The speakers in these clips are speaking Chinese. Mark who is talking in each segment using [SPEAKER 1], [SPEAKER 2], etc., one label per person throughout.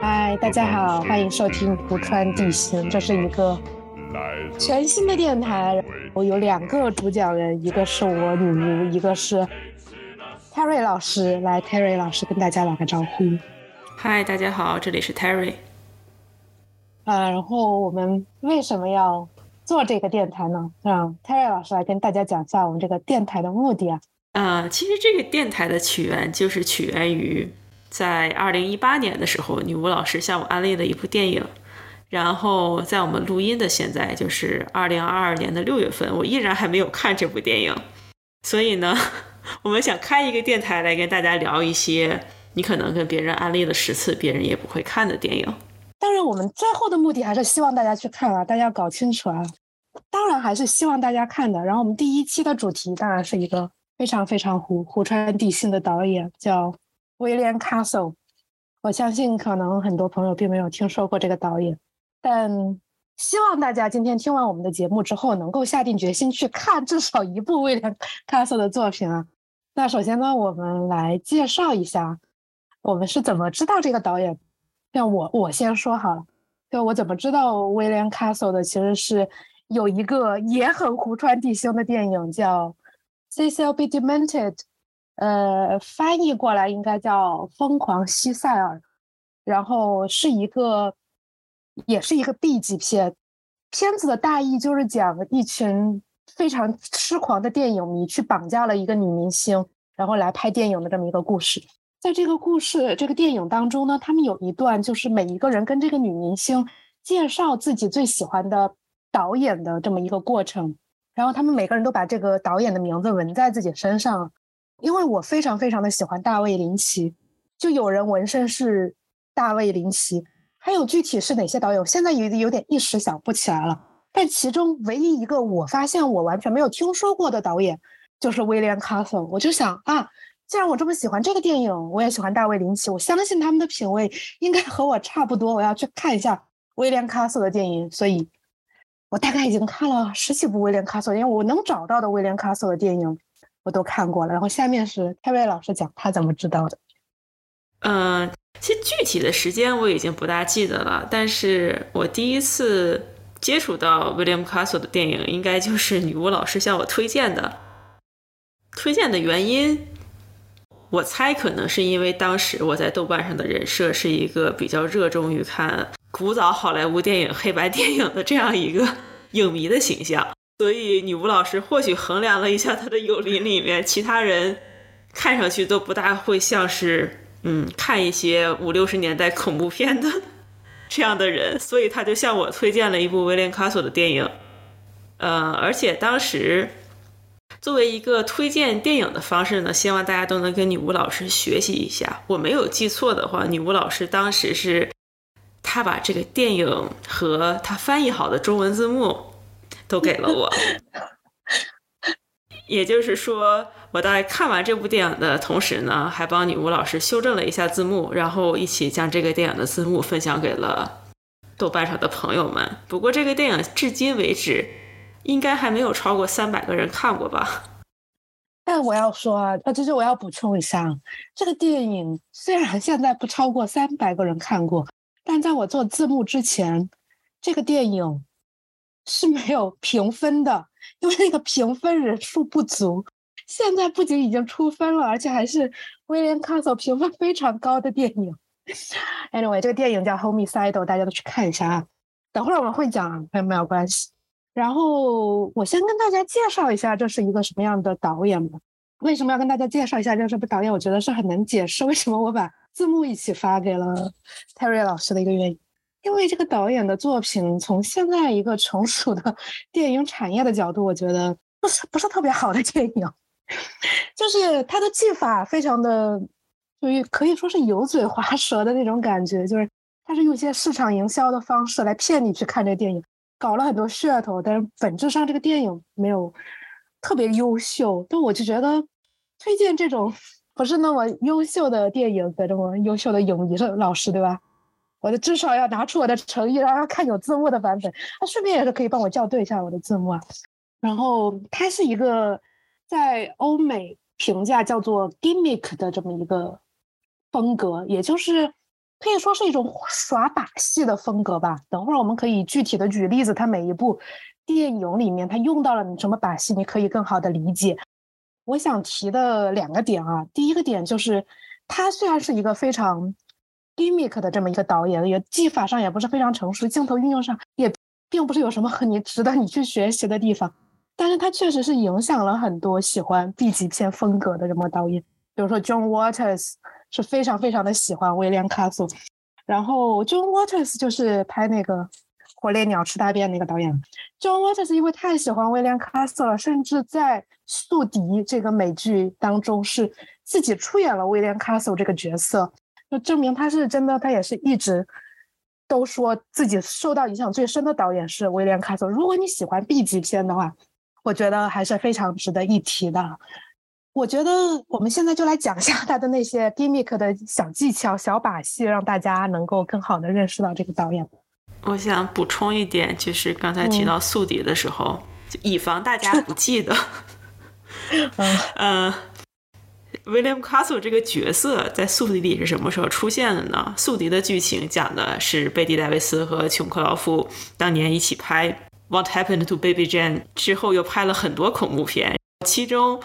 [SPEAKER 1] 嗨，大家好，欢迎收听《不穿地形》，这是一个全新的电台。我有两个主讲人，一个是我女巫，一个是 Terry 老师。来，Terry 老师跟大家打个招呼。
[SPEAKER 2] 嗨，大家好，这里是 Terry。
[SPEAKER 1] 啊，然后我们为什么要做这个电台呢？让 Terry 老师来跟大家讲一下我们这个电台的目的啊。
[SPEAKER 2] 呃，其实这个电台的起源就是起源于在二零一八年的时候，女巫老师向我安利了一部电影，然后在我们录音的现在就是二零二二年的六月份，我依然还没有看这部电影，所以呢，我们想开一个电台来跟大家聊一些你可能跟别人安利了十次，别人也不会看的电影。
[SPEAKER 1] 当然，我们最后的目的还是希望大家去看啊，大家要搞清楚啊。当然还是希望大家看的。然后我们第一期的主题当然是一个非常非常湖湖川地心的导演，叫威廉·卡索。我相信可能很多朋友并没有听说过这个导演，但希望大家今天听完我们的节目之后，能够下定决心去看至少一部威廉·卡索的作品啊。那首先呢，我们来介绍一下我们是怎么知道这个导演。像我，我先说好了。就我怎么知道威廉·卡索的，其实是有一个也很湖川地心的电影叫《c c l Be Demented》，呃，翻译过来应该叫《疯狂西塞尔》，然后是一个，也是一个 B 级片。片子的大意就是讲一群非常痴狂的电影迷去绑架了一个女明星，然后来拍电影的这么一个故事。在这个故事、这个电影当中呢，他们有一段就是每一个人跟这个女明星介绍自己最喜欢的导演的这么一个过程，然后他们每个人都把这个导演的名字纹在自己身上。因为我非常非常的喜欢大卫林奇，就有人纹身是大卫林奇，还有具体是哪些导演，现在有有点一时想不起来了。但其中唯一一个我发现我完全没有听说过的导演就是威廉·卡索，我就想啊。既然我这么喜欢这个电影，我也喜欢大卫林奇，我相信他们的品味应该和我差不多。我要去看一下威廉·卡索的电影，所以我大概已经看了十几部威廉·卡索，因为我能找到的威廉·卡索的电影我都看过了。然后下面是泰瑞老师讲他怎么知道的。
[SPEAKER 2] 嗯，其实具体的时间我已经不大记得了，但是我第一次接触到威廉·卡索的电影，应该就是女巫老师向我推荐的。推荐的原因。我猜可能是因为当时我在豆瓣上的人设是一个比较热衷于看古早好莱坞电影、黑白电影的这样一个 影迷的形象，所以女巫老师或许衡量了一下她的友邻里面其他人看上去都不大会像是嗯看一些五六十年代恐怖片的 这样的人，所以他就向我推荐了一部威廉·卡索的电影，呃，而且当时。作为一个推荐电影的方式呢，希望大家都能跟女巫老师学习一下。我没有记错的话，女巫老师当时是，她把这个电影和她翻译好的中文字幕都给了我。也就是说，我在看完这部电影的同时呢，还帮女巫老师修正了一下字幕，然后一起将这个电影的字幕分享给了豆瓣上的朋友们。不过，这个电影至今为止。应该还没有超过三百个人看过吧？
[SPEAKER 1] 但我要说啊，就是我要补充一下，这个电影虽然 现在不超过三百个人看过，但在我做字幕之前，这个电影是没有评分的，因为那个评分人数不足。现在不仅已经出分了，而且还是威廉·卡索评分非常高的电影。Anyway，这个电影叫《Homicidal》，大家都去看一下啊。等会儿我们会讲，没有关系。然后我先跟大家介绍一下这是一个什么样的导演吧。为什么要跟大家介绍一下这部导演？我觉得是很能解释为什么我把字幕一起发给了泰瑞老师的一个原因。因为这个导演的作品从现在一个成熟的 电影产业的角度，我觉得不是不是特别好的电影，就是他的技法非常的，就是可以说是油嘴滑舌的那种感觉，就是他是用一些市场营销的方式来骗你去看这个电影。搞了很多噱头，但是本质上这个电影没有特别优秀。但我就觉得推荐这种不是那么优秀的电影给这么优秀的影迷的老师，对吧？我就至少要拿出我的诚意，让他看有字幕的版本。他顺便也是可以帮我校对一下我的字幕啊。然后他是一个在欧美评价叫做 gimmick 的这么一个风格，也就是可以说是一种耍把戏的风格吧。等会儿我们可以具体的举例子，它每一部电影里面它用到了什么把戏，你可以更好的理解。我想提的两个点啊，第一个点就是他虽然是一个非常 gimmick 的这么一个导演，也技法上也不是非常成熟，镜头运用上也并不是有什么很你 值得你去学习的地方。但是他确实是影响了很多喜欢 B 级片风格的这么导演，比如说 John Waters 是非常非常的喜欢威廉·卡索，然后 John Waters 就是拍那个《火烈鸟吃大便》那个导演。John Waters 因为太喜欢威廉·卡索了，甚至在《宿敌》这个美剧当中是自己出演了威廉·卡索这个角色，就证明他是真的，他也是一直。都说自己受到影响最深的导演是威廉·卡索。如果你喜欢 B 级片的话，我觉得还是非常值得一提的。我觉得我们现在就来讲一下他的那些 gimmick 的小技巧、小把戏，让大家能够更好的认识到这个导演。
[SPEAKER 2] 我想补充一点，就是刚才提到《宿敌》的时候，就以防大家不记得，
[SPEAKER 1] 嗯
[SPEAKER 2] 嗯。William Castle 这个角色在《宿敌》里是什么时候出现的呢？《宿敌》的剧情讲的是贝蒂·戴维斯和琼·克劳夫当年一起拍《What Happened to Baby Jane》之后，又拍了很多恐怖片，其中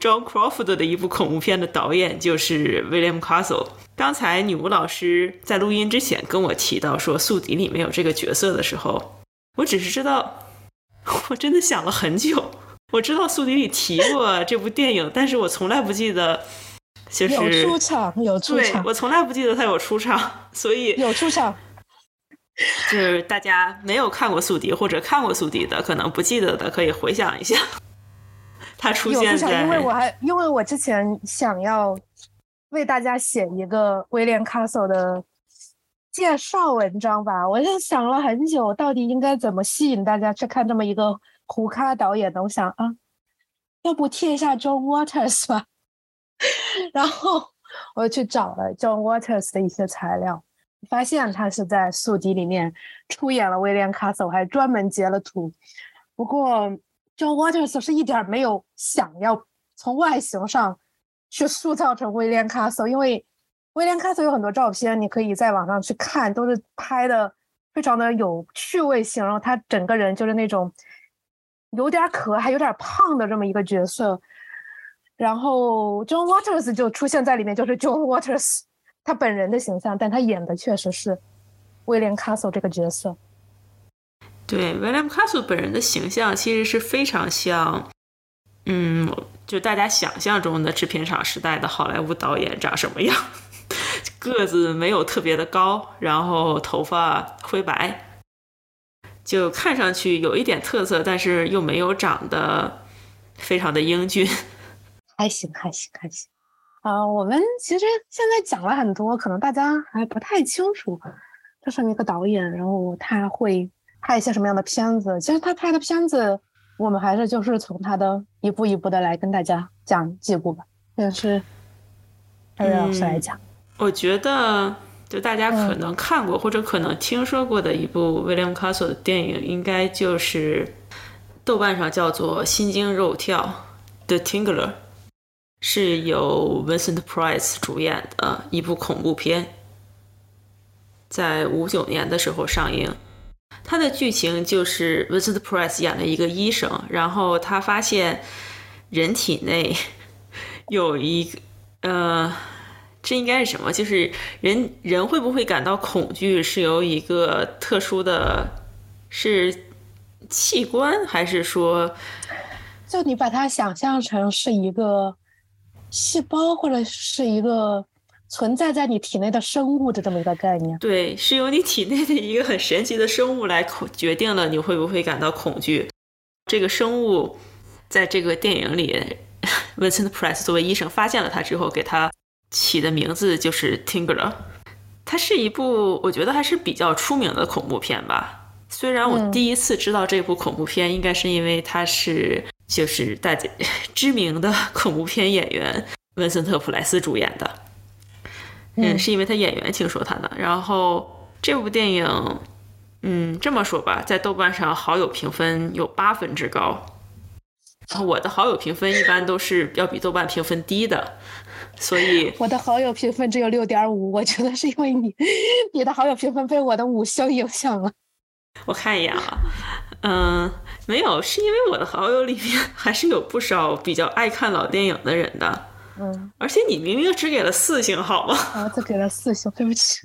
[SPEAKER 2] John Crawford 的一部恐怖片的导演就是 William Castle。刚才女巫老师在录音之前跟我提到说《宿敌》里没有这个角色的时候，我只是知道，我真的想了很久。我知道《宿敌》里提过这部电影，但是我从来不记得，就是
[SPEAKER 1] 有出场，有出场，
[SPEAKER 2] 我从来不记得他有出场，所以
[SPEAKER 1] 有出场，
[SPEAKER 2] 就是大家没有看过《宿敌》或者看过《宿敌》的，可能不记得的，可以回想一下，他出现在，
[SPEAKER 1] 因为我还因为我之前想要为大家写一个威廉·卡索的介绍文章吧，我就想了很久，到底应该怎么吸引大家去看这么一个。胡咖导演的，我想啊，要不贴一下 John Waters 吧。然后我去找了 John Waters 的一些材料，发现他是在《宿敌》里面出演了威廉·卡索，还专门截了图。不过 John Waters 是一点没有想要从外形上去塑造成威廉·卡索，因为威廉·卡索有很多照片，你可以在网上去看，都是拍的非常的有趣味性，然后他整个人就是那种。有点可还有点胖的这么一个角色，然后 John Waters 就出现在里面，就是 John Waters 他本人的形象，但他演的确实是威廉·卡索这个角色。
[SPEAKER 2] 对，威廉·卡索本人的形象其实是非常像，嗯，就大家想象中的制片厂时代的好莱坞导演长什么样，个子没有特别的高，然后头发灰白。就看上去有一点特色，但是又没有长得非常的英俊，
[SPEAKER 1] 还行还行还行。啊，我们其实现在讲了很多，可能大家还不太清楚，这是一个导演，然后他会拍一些什么样的片子。其实他拍的片子，我们还是就是从他的一步一步的来跟大家讲几部吧。也是艾瑞老师来讲，
[SPEAKER 2] 我觉得。就大家可能看过或者可能听说过的一部威廉·卡索的电影，应该就是豆瓣上叫做《心惊肉跳》的《Tingler》，是由 Vincent Price 主演的一部恐怖片，在五九年的时候上映。它的剧情就是 Vincent Price 演了一个医生，然后他发现人体内 有一个呃。这应该是什么？就是人人会不会感到恐惧，是由一个特殊的，是器官，还是说，
[SPEAKER 1] 就你把它想象成是一个细胞，或者是一个存在在你体内的生物的这么一个概念？
[SPEAKER 2] 对，是由你体内的一个很神奇的生物来决定了你会不会感到恐惧。这个生物在这个电影里，Vincent Price 作为医生发现了他之后，给他。起的名字就是《Tingler》，它是一部我觉得还是比较出名的恐怖片吧。虽然我第一次知道这部恐怖片，应该是因为它是就是大家 知名的恐怖片演员文森特·普莱斯主演的。嗯，是因为他演员听说他的。然后这部电影，嗯，这么说吧，在豆瓣上好友评分有八分之高。我的好友评分一般都是要比豆瓣评分低的，所以
[SPEAKER 1] 我的好友评分只有六点五，我觉得是因为你你的好友评分被我的五星影响了。
[SPEAKER 2] 我看一眼啊，嗯，没有，是因为我的好友里面还是有不少比较爱看老电影的人的。
[SPEAKER 1] 嗯，
[SPEAKER 2] 而且你明明只给了四星，好吗？
[SPEAKER 1] 啊，只给了四星，对不起。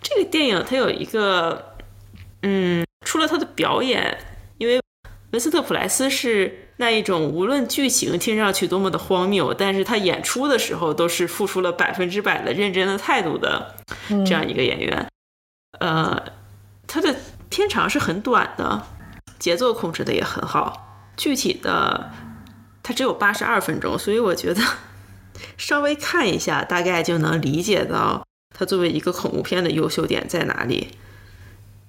[SPEAKER 2] 这个电影它有一个，嗯，除了它的表演，文斯特普莱斯是那一种无论剧情听上去多么的荒谬，但是他演出的时候都是付出了百分之百的认真的态度的这样一个演员。呃，他的片长是很短的，节奏控制的也很好，具体的他只有八十二分钟，所以我觉得稍微看一下，大概就能理解到。他作为一个恐怖片的优秀点在哪里？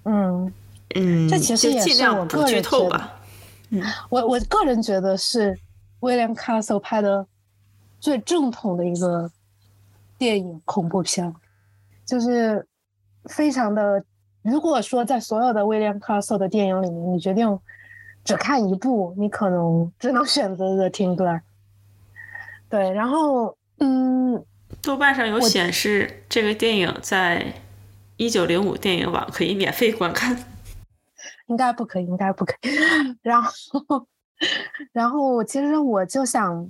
[SPEAKER 1] 嗯
[SPEAKER 2] 嗯，
[SPEAKER 1] 这其实也
[SPEAKER 2] 尽量不剧透吧。
[SPEAKER 1] 嗯，我我个人觉得是威廉·卡索拍的最正统的一个电影恐怖片，就是非常的。如果说在所有的威廉·卡索的电影里面，你决定只看一部，你可能只能选择《The Tingler》。对，然后嗯。
[SPEAKER 2] 豆瓣上有显示，这个电影在一九零五电影网可以免费观看。
[SPEAKER 1] 应该不可以，应该不可以。然后，然后，其实我就想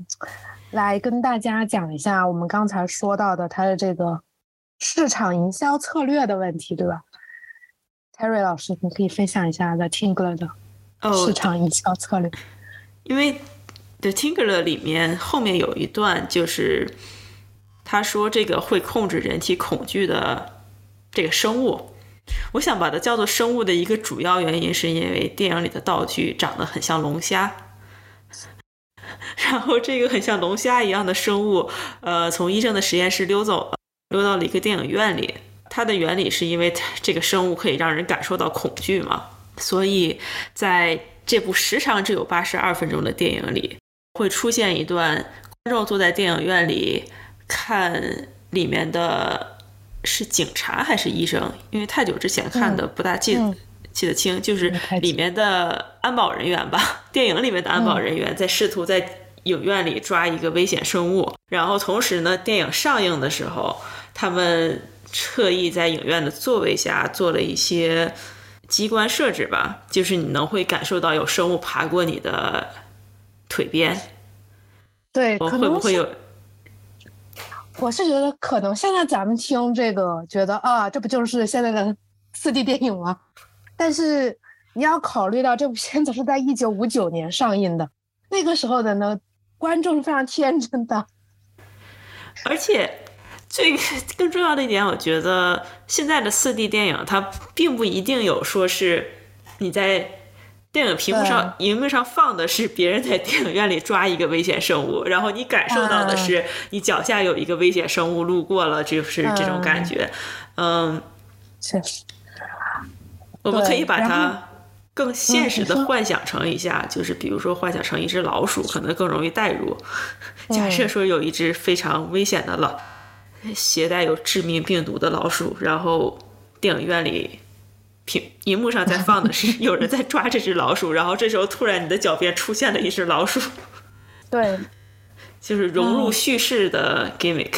[SPEAKER 1] 来跟大家讲一下我们刚才说到的它的这个市场营销策略的问题，对吧？Terry 老师，你可以分享一下 The Tingler 的市场营销策略。
[SPEAKER 2] 因为 The Tingler 里面后面有一段就是。他说：“这个会控制人体恐惧的这个生物，我想把它叫做生物的一个主要原因，是因为电影里的道具长得很像龙虾。然后这个很像龙虾一样的生物，呃，从医生的实验室溜走了，溜到了一个电影院里。它的原理是因为这个生物可以让人感受到恐惧嘛，所以在这部时长只有八十二分钟的电影里，会出现一段观众坐在电影院里。”看里面的是警察还是医生？因为太久之前看的，不大记记得清。就是里面的安保人员吧，电影里面的安保人员在试图在影院里抓一个危险生物。然后同时呢，电影上映的时候，他们特意在影院的座位下做了一些机关设置吧，就是你能会感受到有生物爬过你的腿边。
[SPEAKER 1] 对，
[SPEAKER 2] 会不会有？
[SPEAKER 1] 我是觉得可能现在咱们听这个，觉得啊，这不就是现在的四 D 电影吗？但是你要考虑到这部片子是在一九五九年上映的，那个时候的呢，观众是非常天真的。
[SPEAKER 2] 而且最更重要的一点，我觉得现在的四 D 电影它并不一定有说是你在。电影屏幕上、荧幕上放的是别人在电影院里抓一个危险生物，然后你感受到的是你脚下有一个危险生物路过了，就是这种感觉。嗯，
[SPEAKER 1] 确实，
[SPEAKER 2] 我们可以把它更现实的幻想成一下，就是比如说幻想成一只老鼠，可能更容易代入。假设说有一只非常危险的老携带有致命病毒的老鼠，然后电影院里。屏荧幕上在放的是 有人在抓这只老鼠，然后这时候突然你的脚边出现了一只老鼠，
[SPEAKER 1] 对，
[SPEAKER 2] 就是融入叙事的 gimmick。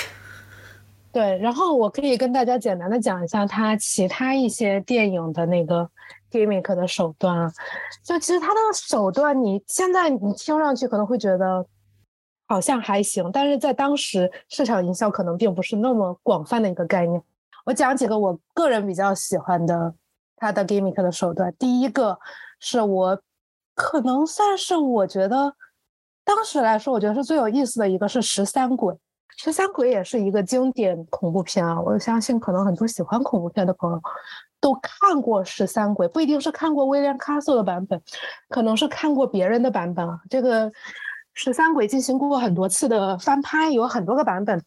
[SPEAKER 1] 对，然后我可以跟大家简单的讲一下他其他一些电影的那个 gimmick 的手段啊，就其实他的手段，你现在你听上去可能会觉得好像还行，但是在当时市场营销可能并不是那么广泛的一个概念。我讲几个我个人比较喜欢的。他的 gimmick 的手段，第一个是我可能算是我觉得当时来说，我觉得是最有意思的一个是十三鬼。十三鬼也是一个经典恐怖片啊，我相信可能很多喜欢恐怖片的朋友都看过十三鬼，不一定是看过威廉·卡索的版本，可能是看过别人的版本啊。这个十三鬼进行过很多次的翻拍，有很多个版本。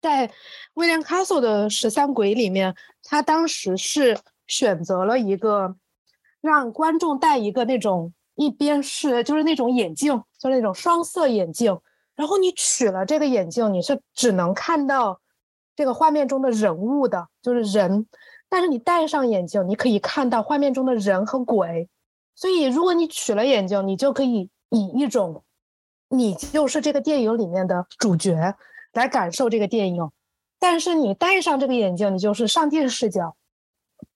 [SPEAKER 1] 在威廉·卡索的十三鬼里面，他当时是。选择了一个让观众戴一个那种一边是就是那种眼镜，就是那种双色眼镜。然后你取了这个眼镜，你是只能看到这个画面中的人物的，就是人。但是你戴上眼镜，你可以看到画面中的人和鬼。所以如果你取了眼镜，你就可以以一种你就是这个电影里面的主角来感受这个电影，但是你戴上这个眼镜，你就是上帝视角。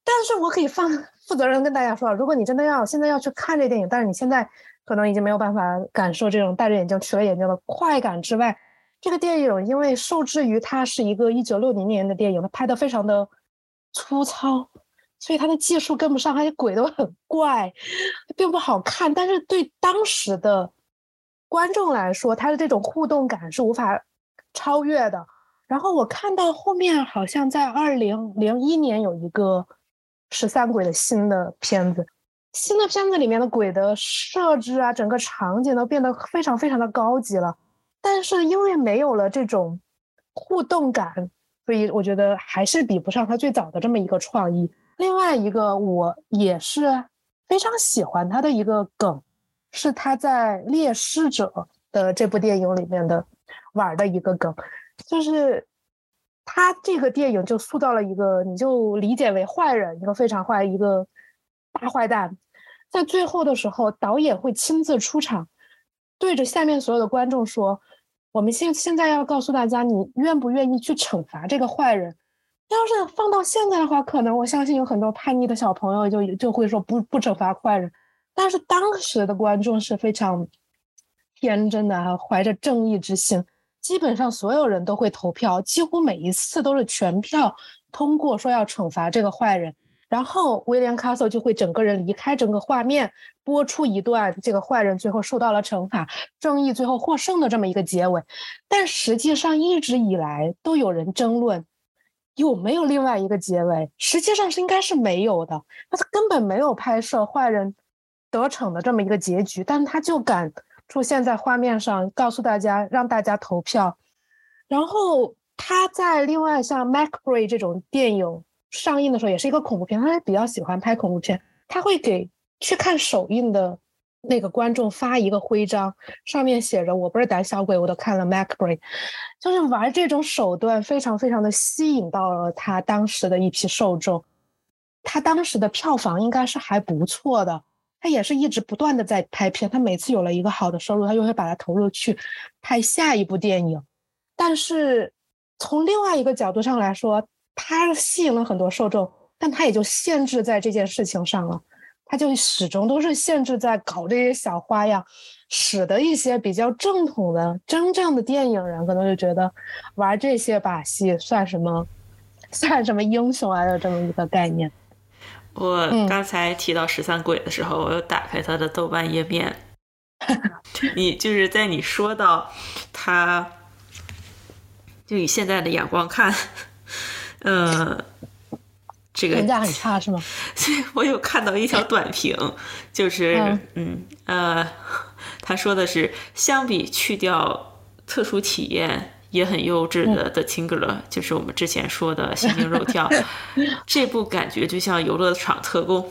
[SPEAKER 1] 但是我可以放负责任跟大家说，如果你真的要现在要去看这电影，但是你现在可能已经没有办法感受这种戴着眼镜取了眼镜的快感之外，这个电影因为受制于它是一个一九六零年的电影，它拍的非常的粗糙。所以它的技术跟不上，而且鬼都很怪，并不好看。但是对当时的观众来说，它的这种互动感是无法超越的。然后我看到后面好像在二零零一年有一个十三鬼的新的片子，新的片子里面的鬼的设置啊，整个场景都变得非常非常的高级了。但是因为没有了这种互动感，所以我觉得还是比不上他最早的这么一个创意。另外一个我也是非常喜欢他的一个梗，是他在《猎尸者》的这部电影里面的玩的一个梗，就是他这个电影就塑造了一个，你就理解为坏人，一个非常坏，一个大坏蛋。在最后的时候，导演会亲自出场，对着下面所有的观众说：“我们现现在要告诉大家，你愿不愿意去惩罚这个坏人？”要是放到现在的话，可能我相信有很多叛逆的小朋友就就会说不不惩罚坏人。但是当时的观众是非常天真的，怀着正义之心，基本上所有人都会投票，几乎每一次都是全票通过说要惩罚这个坏人。然后威廉·卡索就会整个人离开整个画面，播出一段这个坏人最后受到了惩罚，正义最后获胜的这么一个结尾。但实际上一直以来都有人争论。有没有另外一个结尾？实际上是应该是没有的。那他根本没有拍摄坏人得逞的这么一个结局，但他就敢出现在画面上，告诉大家，让大家投票。然后他在另外像《Mac Bray》这种电影上映的时候，也是一个恐怖片，他比较喜欢拍恐怖片，他会给去看首映的。那个观众发一个徽章，上面写着“我不是胆小鬼”，我都看了《Mac Bray》，就是玩这种手段，非常非常的吸引到了他当时的一批受众。他当时的票房应该是还不错的，他也是一直不断的在拍片，他每次有了一个好的收入，他就会把它投入去拍下一部电影。但是从另外一个角度上来说，他吸引了很多受众，但他也就限制在这件事情上了。他就始终都是限制在搞这些小花样，使得一些比较正统的、真正的电影人可能就觉得玩这些把戏算什么，算什么英雄啊的这么一个概念。
[SPEAKER 2] 我刚才提到十三鬼的时候，我又打开他的豆瓣页面，你就是在你说到他，就以现在的眼光看，呃。这个
[SPEAKER 1] 评价很差是吗？
[SPEAKER 2] 所 以我有看到一条短评，就是嗯呃，他说的是相比去掉特殊体验也很幼稚的《The Tingler》，就是我们之前说的心惊肉跳，这部感觉就像游乐场特工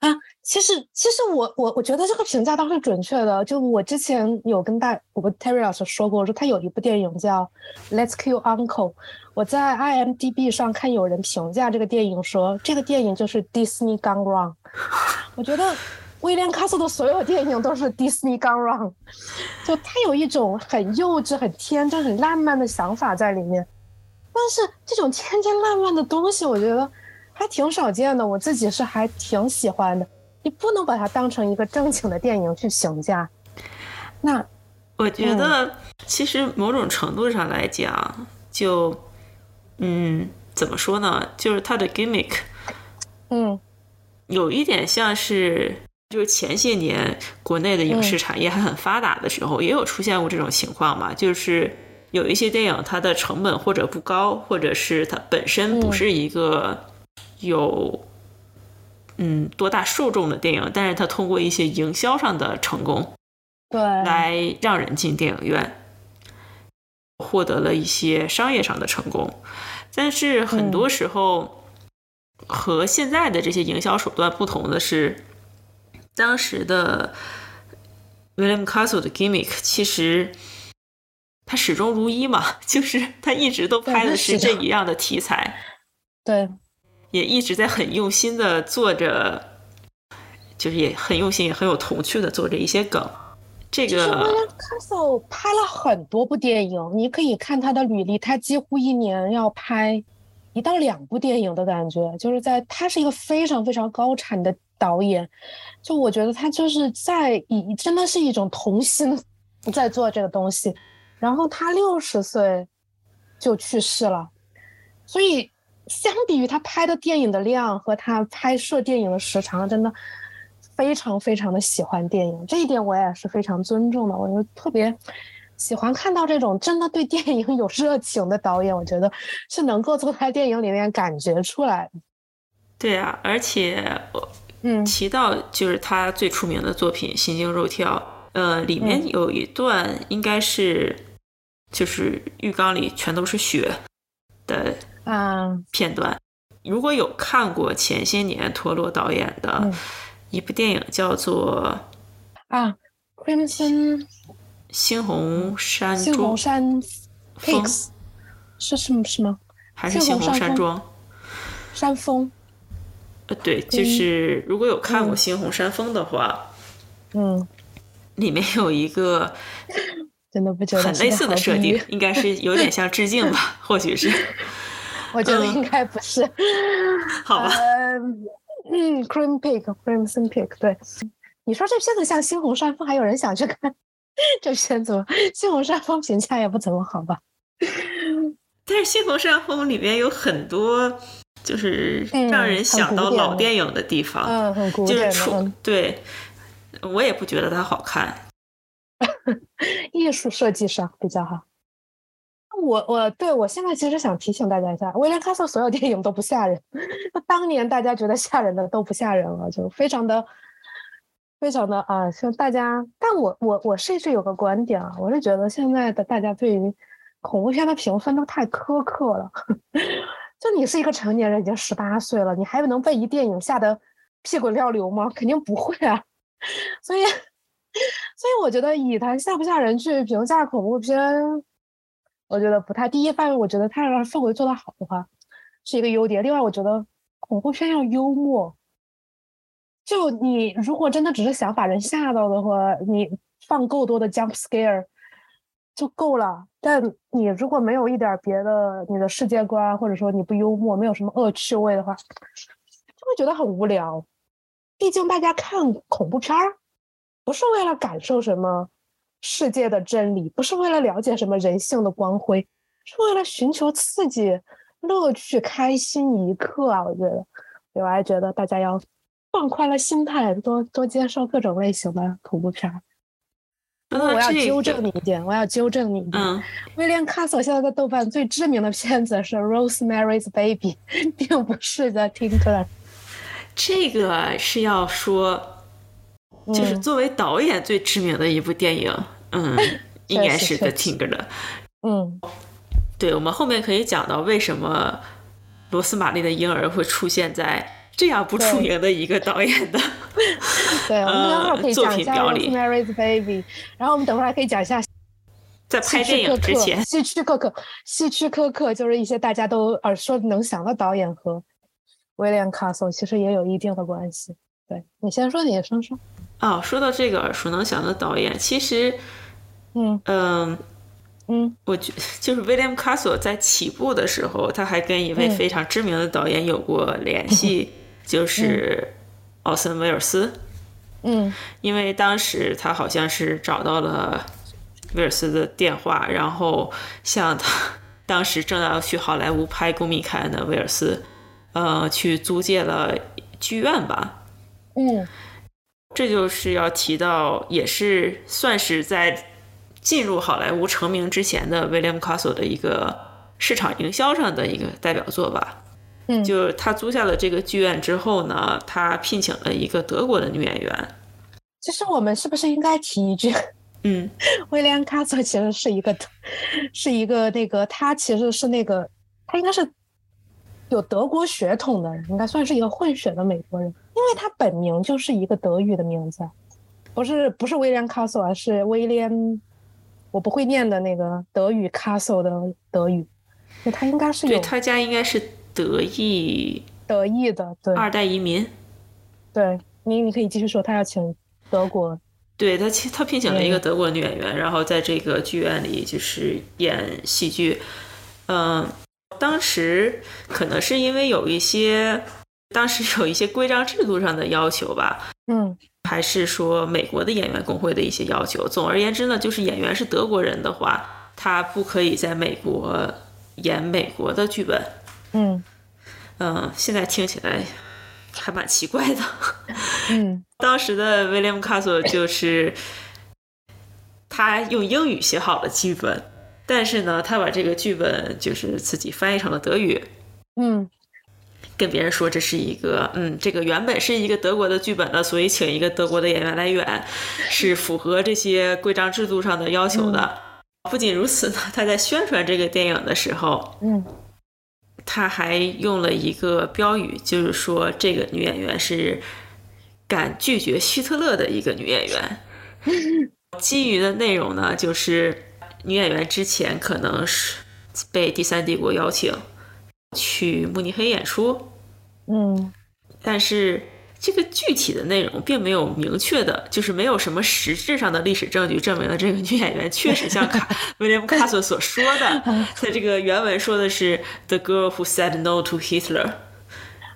[SPEAKER 1] 啊。其实其实我我我觉得这个评价倒是准确的。就我之前有跟大我跟 Terry 老师说过，我说他有一部电影叫《Let's Kill Uncle》。我在 IMDB 上看有人评价这个电影，说这个电影就是 Disney Gone Wrong。我觉得威廉·卡斯的所有电影都是 Disney Gone Wrong，就他有一种很幼稚、很天真、很浪漫的想法在里面。但是这种天真烂漫的东西，我觉得还挺少见的。我自己是还挺喜欢的。你不能把它当成一个正经的电影去评价。那
[SPEAKER 2] 我觉得，其实某种程度上来讲，就。嗯，怎么说呢？就是它的 gimmick，
[SPEAKER 1] 嗯，
[SPEAKER 2] 有一点像是，就是前些年国内的影视产业还很发达的时候，也有出现过这种情况嘛。就是有一些电影，它的成本或者不高，或者是它本身不是一个有嗯多大受众的电影，但是它通过一些营销上的成功，
[SPEAKER 1] 对，
[SPEAKER 2] 来让人进电影院。获得了一些商业上的成功，但是很多时候和现在的这些营销手段不同的是，当时的 William Castle 的 gimmick 其实他始终如一嘛，就是他一直都拍的是这一样的题材，
[SPEAKER 1] 对，
[SPEAKER 2] 也一直在很用心的做着就是也很用心，也很有童趣的做着一些梗。这个
[SPEAKER 1] William Castle 拍了很多部电影，你可以看他的履历，他几乎一年要拍一到两部电影的感觉，就是在他是一个非常非常高产的导演，就我觉得他就是在以真的是一种童心在做这个东西，然后他六十岁就去世了，所以相比于他拍的电影的量和他拍摄电影的时长，真的非常非常的喜欢电影，这一点我也是非常尊重的。我就特别喜欢看到这种真的对电影有热情的导演，我觉得是能够从他电影里面感觉出来的。
[SPEAKER 2] 对啊，而且我
[SPEAKER 1] 嗯。
[SPEAKER 2] 提到就是他最出名的作品《心惊肉跳》，呃，里面
[SPEAKER 1] 嗯。
[SPEAKER 2] 有一段应该是就是浴缸里全都是血的
[SPEAKER 1] 嗯，
[SPEAKER 2] 片段。如果有看过前些年陀螺导演的
[SPEAKER 1] 嗯。
[SPEAKER 2] 一部电影，叫做
[SPEAKER 1] 啊，Crimson《
[SPEAKER 2] 猩红山
[SPEAKER 1] 猩
[SPEAKER 2] 庄。
[SPEAKER 1] 红》山
[SPEAKER 2] 风。
[SPEAKER 1] Pigs 是什么什么？
[SPEAKER 2] 还是猩红
[SPEAKER 1] 山
[SPEAKER 2] 庄？
[SPEAKER 1] 山峰，
[SPEAKER 2] 呃，对，就是如果有看过
[SPEAKER 1] 嗯《
[SPEAKER 2] 猩红山峰》的话，
[SPEAKER 1] 嗯，
[SPEAKER 2] 里面有一个
[SPEAKER 1] 真的不觉得
[SPEAKER 2] 很类似的设定，应该是有点像致敬吧，或许是，
[SPEAKER 1] 我觉得
[SPEAKER 2] 嗯
[SPEAKER 1] 应该不是。
[SPEAKER 2] 好吧？
[SPEAKER 1] 呃嗯，Cream Pig，Crimson Pig，对。你说这片子像《猩红山峰》，还有人想去看这片子吗？《猩红山峰》评价也不怎么好吧？
[SPEAKER 2] 但是《猩红山峰》里面有很多就是
[SPEAKER 1] 嗯
[SPEAKER 2] 让人想到老电影的地方，
[SPEAKER 1] 嗯，很古典，
[SPEAKER 2] 就是出
[SPEAKER 1] 嗯
[SPEAKER 2] 对，我也不觉得它好看。
[SPEAKER 1] 艺术设计上比较好。我我对我现在其实想提醒大家一下，威廉·卡索所有电影都不吓人，就 当年大家觉得吓人的都不吓人了，就非常的非常的啊，像大家，但我我我是一直有个观点啊，我是觉得现在的大家对于恐怖片的评分都太苛刻了。就你是一个成年人，已经十八岁了，你还能被一电影吓得屁滚尿流吗？肯定不会啊。所以，所以我觉得以它吓不吓人去评价恐怖片，我觉得不太。第一方面，我觉得它要是氛围做得好的话，是一个优点。另外，我觉得恐怖片要幽默。就你如果真的只是想把人吓到的话，你放够多的 jump scare 就够了。但你如果没有一点别的，你的世界观或者说你不幽默，没有什么恶趣味的话，就会觉得很无聊。毕竟大家看恐怖片儿，不是为了感受什么世界的真理，不是为了了解什么人性的光辉，是为了寻求刺激、乐趣、开心一刻啊！我觉得，我还觉得大家要放宽了心态，多多接受各种类型的恐怖片儿。不过我要纠正你一点，我要纠正你一点。
[SPEAKER 2] 嗯，
[SPEAKER 1] 威廉·卡索现在在豆瓣最知名的片子是《Rosemary's Baby 》，并不是 The Tinkler。
[SPEAKER 2] 这个是要说，就是
[SPEAKER 1] 嗯
[SPEAKER 2] 作为导演最知名的一部电影，嗯，应该是 The Tinker 的。
[SPEAKER 1] 嗯
[SPEAKER 2] 对，我们后面可以讲到为什么罗斯玛丽的婴儿会出现在这样不出名的一个导演的
[SPEAKER 1] 对，我们等会儿可以讲一下
[SPEAKER 2] 品表里
[SPEAKER 1] Rosemary's Baby，然后我们等会儿还可以讲一下
[SPEAKER 2] 在拍电。影之前，
[SPEAKER 1] 希区柯克，希区柯克就是一些大家都耳熟能详的导演和威廉·卡索其实也有一定的关系。对你先说，你先说。
[SPEAKER 2] 哦，说到这个耳熟能详的导演，其实，
[SPEAKER 1] 嗯
[SPEAKER 2] 嗯，
[SPEAKER 1] 嗯
[SPEAKER 2] 我觉 就是威廉·卡索在起步的时候，他还跟一位
[SPEAKER 1] 嗯
[SPEAKER 2] 非常知名的导演有过联系，就是奥森·威尔斯。
[SPEAKER 1] 嗯
[SPEAKER 2] 因为当时他好像是找到了威尔斯的电话，然后向他当时正要去好莱坞拍《公民凯恩》的威尔斯，呃，去租借了剧院吧。
[SPEAKER 1] 嗯
[SPEAKER 2] 这就是要提到，也是算是在进入好莱坞成名之前的威廉姆·卡索的一个市场营销上的一个代表作吧。
[SPEAKER 1] 嗯，
[SPEAKER 2] 就是他租下了这个剧院之后呢，他聘请了一个德国的女演员。
[SPEAKER 1] 其实我们是不是应该提一句？
[SPEAKER 2] 嗯，
[SPEAKER 1] 威 廉·卡索其实是一个，是一个那个，他其实是那个，他应该是有德国血统的人，应该算是一个混血的美国人，因为他本名就是一个德语的名字，不是不是威廉·卡索，而是威廉，我不会念的那个德语 castle 的德语，他应该是有
[SPEAKER 2] 对他家应该是德裔
[SPEAKER 1] 德裔的，对
[SPEAKER 2] 二代移民。
[SPEAKER 1] 对你你可以继续说，他要请德国，
[SPEAKER 2] 对他请他聘请了一个德国女演员，然后在这个剧院里就是演戏剧。嗯，当时可能是因为有一些，当时有一些规章制度上的要求吧，
[SPEAKER 1] 嗯
[SPEAKER 2] 还是说美国的演员工会的一些要求。总而言之呢，就是演员是德国人的话，他不可以在美国演美国的剧本。
[SPEAKER 1] 嗯
[SPEAKER 2] 嗯，现在听起来还蛮奇怪的。
[SPEAKER 1] 嗯
[SPEAKER 2] 当时的威廉姆·卡索就是他用英语写好了剧本，但是呢，他把这个剧本就是自己翻译成了德语，
[SPEAKER 1] 嗯
[SPEAKER 2] 跟别人说这是一个嗯，这个原本是一个德国的剧本的，所以请一个德国的演员来演，是符合这些规章制度上的要求的。不仅如此呢，他在宣传这个电影的时候，
[SPEAKER 1] 嗯
[SPEAKER 2] 他还用了一个标语，就是说这个女演员是敢拒绝希特勒的一个女演员。基于的内容呢，就是女演员之前可能是被第三帝国邀请去慕尼黑演出，
[SPEAKER 1] 嗯
[SPEAKER 2] 但是这个具体的内容并没有明确的，就是没有什么实质上的历史证据证明了这个女演员确实像卡 威廉姆卡索所说的，在这个原文说的是 “the girl who said no to Hitler”，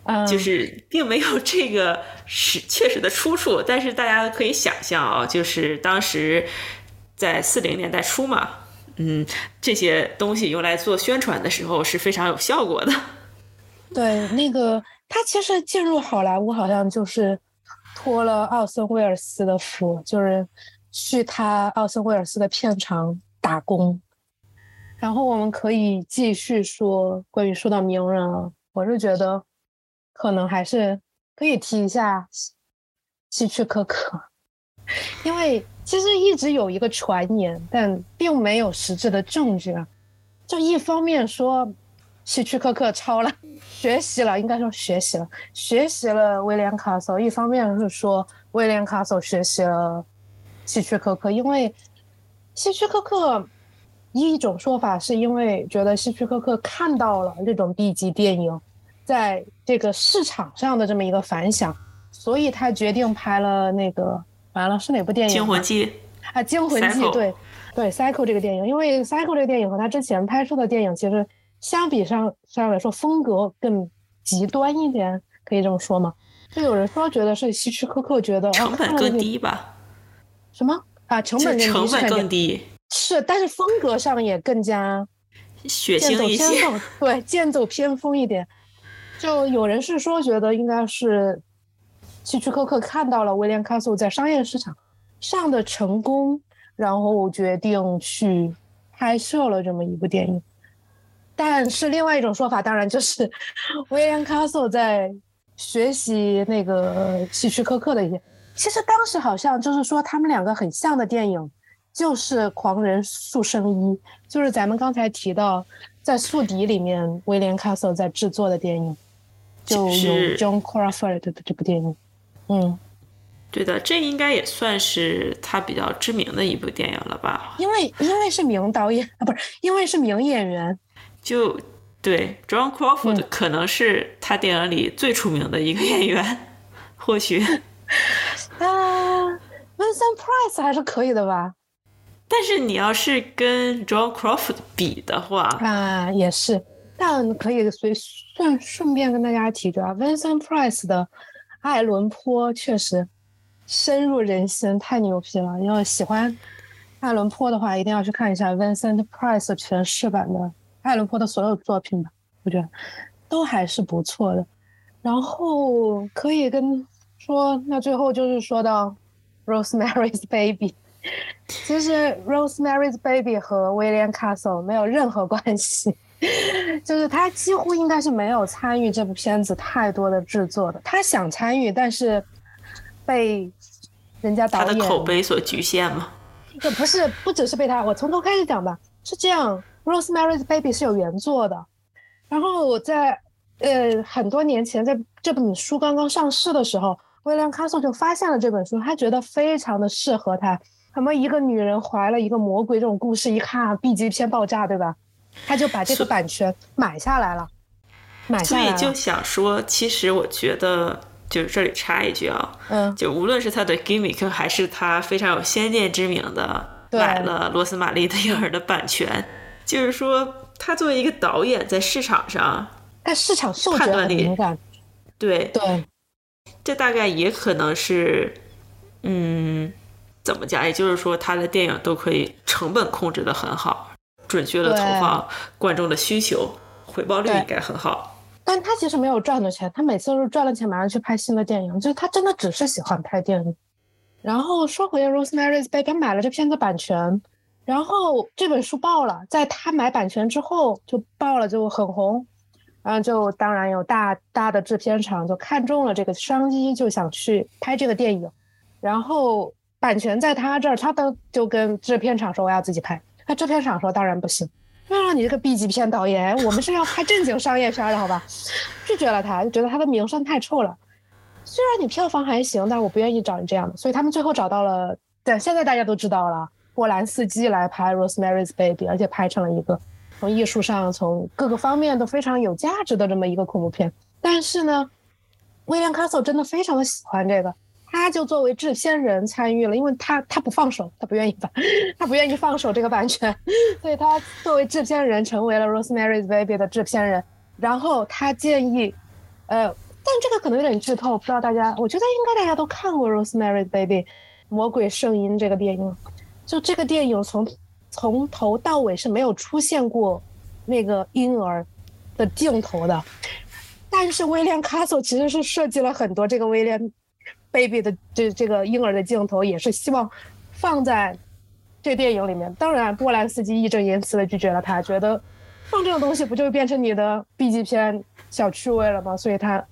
[SPEAKER 1] 嗯，
[SPEAKER 2] 就是并没有这个实确实的出处，但是大家可以想象啊，就是当时在四零年代初嘛，嗯，这些东西用来做宣传的时候是非常有效果的。
[SPEAKER 1] 对那个他其实进入好莱坞好像就是托了奥森威尔斯的福，就是去他奥森威尔斯的片场打工。然后我们可以继续说关于说到名人啊，我是觉得可能还是可以提一下希希区柯克，因为其实一直有一个传言，但并没有实质的证据啊。就一方面说希区柯克抄了。学习了，应该说学习了，学习了威廉卡索。一方面是说威廉卡索学习了希区柯克，因为希区柯克一种说法是因为觉得希区柯克看到了这种 B 级电影在这个市场上的这么一个反响，所以他决定拍了那个完了是哪部电影？
[SPEAKER 2] 《惊魂记》
[SPEAKER 1] 啊，《惊魂记》对对，《Cycle》这个电影，因为《Cycle》这个电影和他之前拍摄的电影其实。相比上上来说，风格更极端一点，可以这么说吗？就有人说觉得是希区柯克觉得
[SPEAKER 2] 成本更低吧？
[SPEAKER 1] 什么啊？成本
[SPEAKER 2] 成本更低
[SPEAKER 1] 是，但是风格上也更加
[SPEAKER 2] 血腥一些，
[SPEAKER 1] 对，剑走偏锋一点。就有人是说觉得应该是希区柯克看到了威廉·卡索在商业市场上的成功，然后决定去拍摄了这么一部电影。但是另外一种说法，当然就是 威廉·卡索在学习那个希区柯克的一些。其实当时好像就是说他们两个很像的电影，就是《狂人速生一》，就是咱们刚才提到在《宿敌》里面威廉·卡索在制作的电影，就有 John Crawford 的这部电影。嗯，
[SPEAKER 2] 对的，这应该也算是他比较知名的一部电影了吧？
[SPEAKER 1] 因为因为是名导演啊，不是因为是名演员。
[SPEAKER 2] 就对，John Crawford 可能是他电影里最出名的一个演员，或许。
[SPEAKER 1] 啊，Vincent Price 还是可以的吧？
[SPEAKER 2] 但是你要是跟 John Crawford 比的话，
[SPEAKER 1] 啊，也是。但可以随顺顺便跟大家提着，Vincent Price 的《爱伦坡》确实深入人心，太牛逼了！要喜欢爱伦坡的话，一定要去看一下 Vincent Price 全释版的。爱伦坡的所有作品吧，我觉得都还是不错的。然后可以跟说，那最后就是说到《Rosemary's Baby 》，其实《Rosemary's Baby》和威廉·卡索没有任何关系，就是他几乎应该是没有参与这部片子太多的制作的。他想参与，但是被人家导
[SPEAKER 2] 演他的口碑所局限嘛。
[SPEAKER 1] 这不是，不只是被他，我从头开始讲吧，是这样。Rosemary's Baby 是有原作的，然后我在呃很多年前，在这本书刚刚上市的时候，威廉·卡索就发现了这本书，他觉得非常的适合他。什么一个女人怀了一个魔鬼这种故事，一看 B 级片爆炸，对吧？他就把这个版权买下来了，买下来
[SPEAKER 2] 所以就想说，其实我觉得就是这里插一句啊，
[SPEAKER 1] 嗯，
[SPEAKER 2] 就无论是他的 gimmick 还是他非常有先见之明的
[SPEAKER 1] 对
[SPEAKER 2] 买了罗斯玛丽的婴儿的版权，就是说他作为一个导演在市场上，
[SPEAKER 1] 但市场嗅觉很
[SPEAKER 2] 判断力
[SPEAKER 1] 敏感，
[SPEAKER 2] 对，
[SPEAKER 1] 对，
[SPEAKER 2] 这大概也可能是，嗯，怎么讲？也就是说，他的电影都可以成本控制的很好，准确的投放观众的需求，回报率应该很好。
[SPEAKER 1] 但他其实没有赚的钱，他每次都是赚了钱马上去拍新的电影，就是他真的只是喜欢拍电影。然后说回 Rosemary's Baby，他买了这片子版权，然后这本书爆了，在他买版权之后就爆了，就很红，然后就当然有大大的制片厂就看中了这个商机，就想去拍这个电影，然后版权在他这儿，他都就跟制片厂说我要自己拍，那制片厂说当然不行。为了你这个 B 级片导演，我们是要拍正经商业片的，好吧？拒绝了他，就觉得他的名声太臭了。虽然你票房还行，但我不愿意找你这样的，所以他们最后找到了，对，现在大家都知道了，波兰斯基来拍《Rosemary's Baby》，而且拍成了一个从艺术上、从各个方面都非常有价值的这么一个恐怖片。但是呢，威廉·卡索真的非常的喜欢这个，他就作为制片人参与了，因为他他不放手，他不愿意放，他不愿意放手这个版权，所以他作为制片人成为了《Rosemary's Baby》的制片人。然后他建议，呃，但这个可能有点剧透，不知道大家，我觉得应该大家都看过《Rosemary's Baby》魔鬼圣婴这个电影，就这个电影从从头到尾是没有出现过那个婴儿的镜头的。但是威廉·卡索其实是设计了很多这个威廉 baby 的这这个婴儿的镜头，也是希望放在这电影里面。当然，波兰斯基义正言辞的拒绝了他，觉得放这种东西不就变成你的 B 级片小趣味了吗？所以他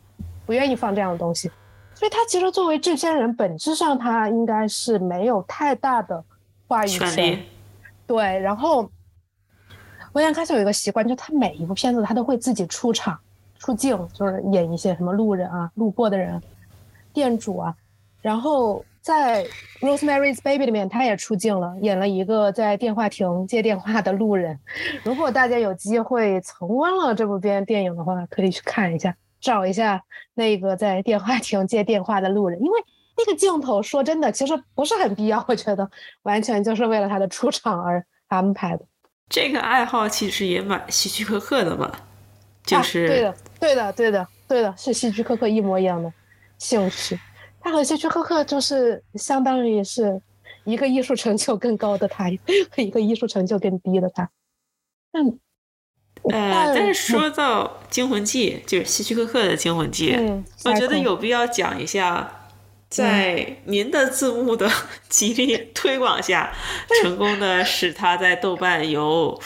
[SPEAKER 1] 不愿意放这样的东西。所以他其实作为制片人，本质上他应该是没有太大的话语
[SPEAKER 2] 权。
[SPEAKER 1] 对，然后威廉·开始有一个习惯，就是他每一部片子他都会自己出场、出镜，就是演一些什么路人啊、路过的人、店主啊。然后在《Rosemary's Baby》里面，他也出镜了，演了一个在电话亭接电话的路人。如果大家有机会重温了这部片电影的话，可以去看一下，找一下那个在电话亭接电话的路人，因为那个镜头说真的，其实不是很必要，我觉得完全就是为了他的出场而安排的。
[SPEAKER 2] 这个爱好其实也蛮希区柯克的嘛，就
[SPEAKER 1] 啊、
[SPEAKER 2] 是、
[SPEAKER 1] 对的，对的，对的，对的，是希区柯克一模一样的兴趣。他和希区柯克就是相当于是一个艺术成就更高的他，和一个艺术成就更低的他。但
[SPEAKER 2] 呃，但是说到《惊魂记》，就是希区柯克的《惊魂记》，
[SPEAKER 1] 嗯，
[SPEAKER 2] 我觉得有必要讲一下，在您的字幕的 极力推广下，成功的使他在豆瓣由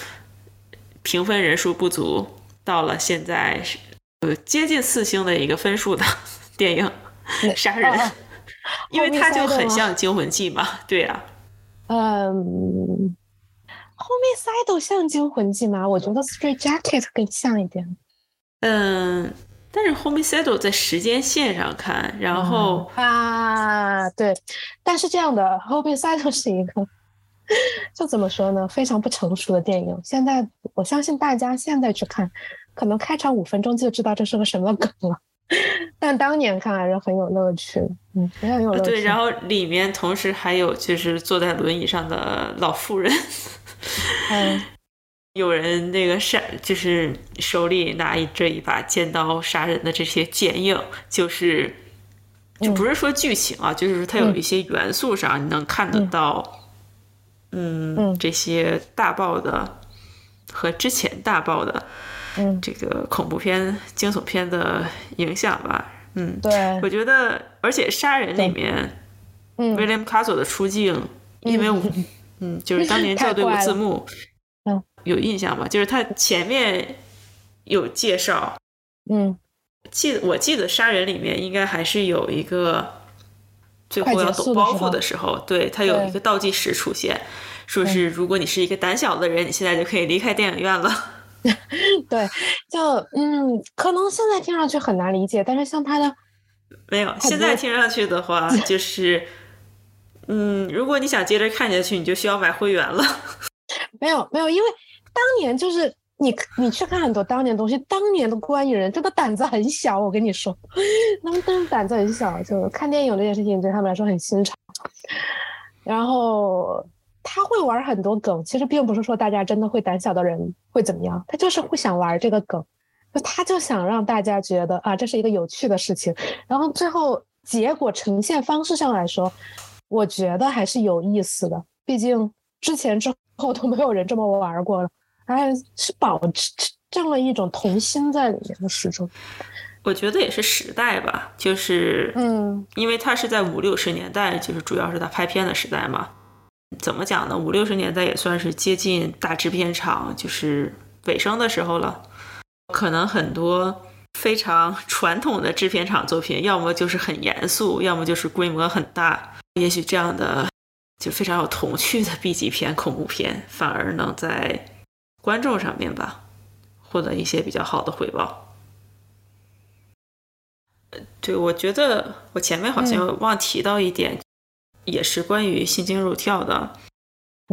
[SPEAKER 2] 评分人数不足到了现在是呃接近四星的一个分数的电影《杀人》因为它就很像《惊魂记》嘛，对啊。呀、
[SPEAKER 1] 嗯，Homicide 像惊魂记吗？我觉得 Straight Jacket 更像一点。
[SPEAKER 2] 嗯，但是《Homicide》在时间线上看，然后
[SPEAKER 1] 啊，对，但是这样的《Homicide》是一个，就怎么说呢，非常不成熟的电影。现在我相信大家现在去看，可能开场五分钟就知道这是个什么梗了，但当年看还是很有乐趣的，嗯，非常有乐趣。
[SPEAKER 2] 对，然后里面同时还有就是坐在轮椅上的老妇人，
[SPEAKER 1] 嗯，
[SPEAKER 2] 有人那个杀，就是手里拿一这一把尖刀杀人的这些剪影，就是就不是说剧情啊，就是说它有一些元素上你能看得到，嗯，
[SPEAKER 1] 嗯。
[SPEAKER 2] 这些大爆的和之前大爆的
[SPEAKER 1] 嗯，
[SPEAKER 2] 这个恐怖片、惊悚片的影响吧。嗯，
[SPEAKER 1] 对，
[SPEAKER 2] 我觉得，而且杀人里面。
[SPEAKER 1] 嗯。
[SPEAKER 2] 威廉·卡索的出镜，因为我，嗯，就是当年校对过字幕，
[SPEAKER 1] 嗯，
[SPEAKER 2] 有印象吗？就是他前面有介绍，
[SPEAKER 1] 嗯，
[SPEAKER 2] 记我记得杀人里面应该还是有一个最后要抖包袱的时候，对他有一个倒计时出现，说是如果你是一个胆小的人，你现在就可以离开电影院了。
[SPEAKER 1] 对，就嗯，可能现在听上去很难理解，但是像他的，
[SPEAKER 2] 没有，现在听上去的话 就是。嗯，如果你想接着看下去，你就需要买会员了。
[SPEAKER 1] 没有没有，因为当年就是你你去看很多当年东西，当年的观影人真的胆子很小，我跟你说，他们真的胆子很小，就看电影这件事情对他们来说很新潮。然后他会玩很多梗，其实并不是说大家真的会胆小的人会怎么样，他就是会想玩这个梗，就他就想让大家觉得啊，这是一个有趣的事情。然后最后结果呈现方式上来说，我觉得还是有意思的，毕竟之前之后都没有人这么玩过了，还是保持这了一种童心在里面的始终。
[SPEAKER 2] 我觉得也是时代吧，就是，
[SPEAKER 1] 嗯，
[SPEAKER 2] 因为他是在五六十年代，就是主要是他拍片的时代嘛。怎么讲呢？五六十年代也算是接近大制片厂就是尾声的时候了。可能很多非常 传统的制片厂作品，要么就是很严肃，要么就是规模很大。也许这样的就非常有童趣的 B 级片、恐怖片，反而能在观众上面吧获得一些比较好的回报。对，我觉得我前面好像忘提到一点，也是关于心惊肉跳的。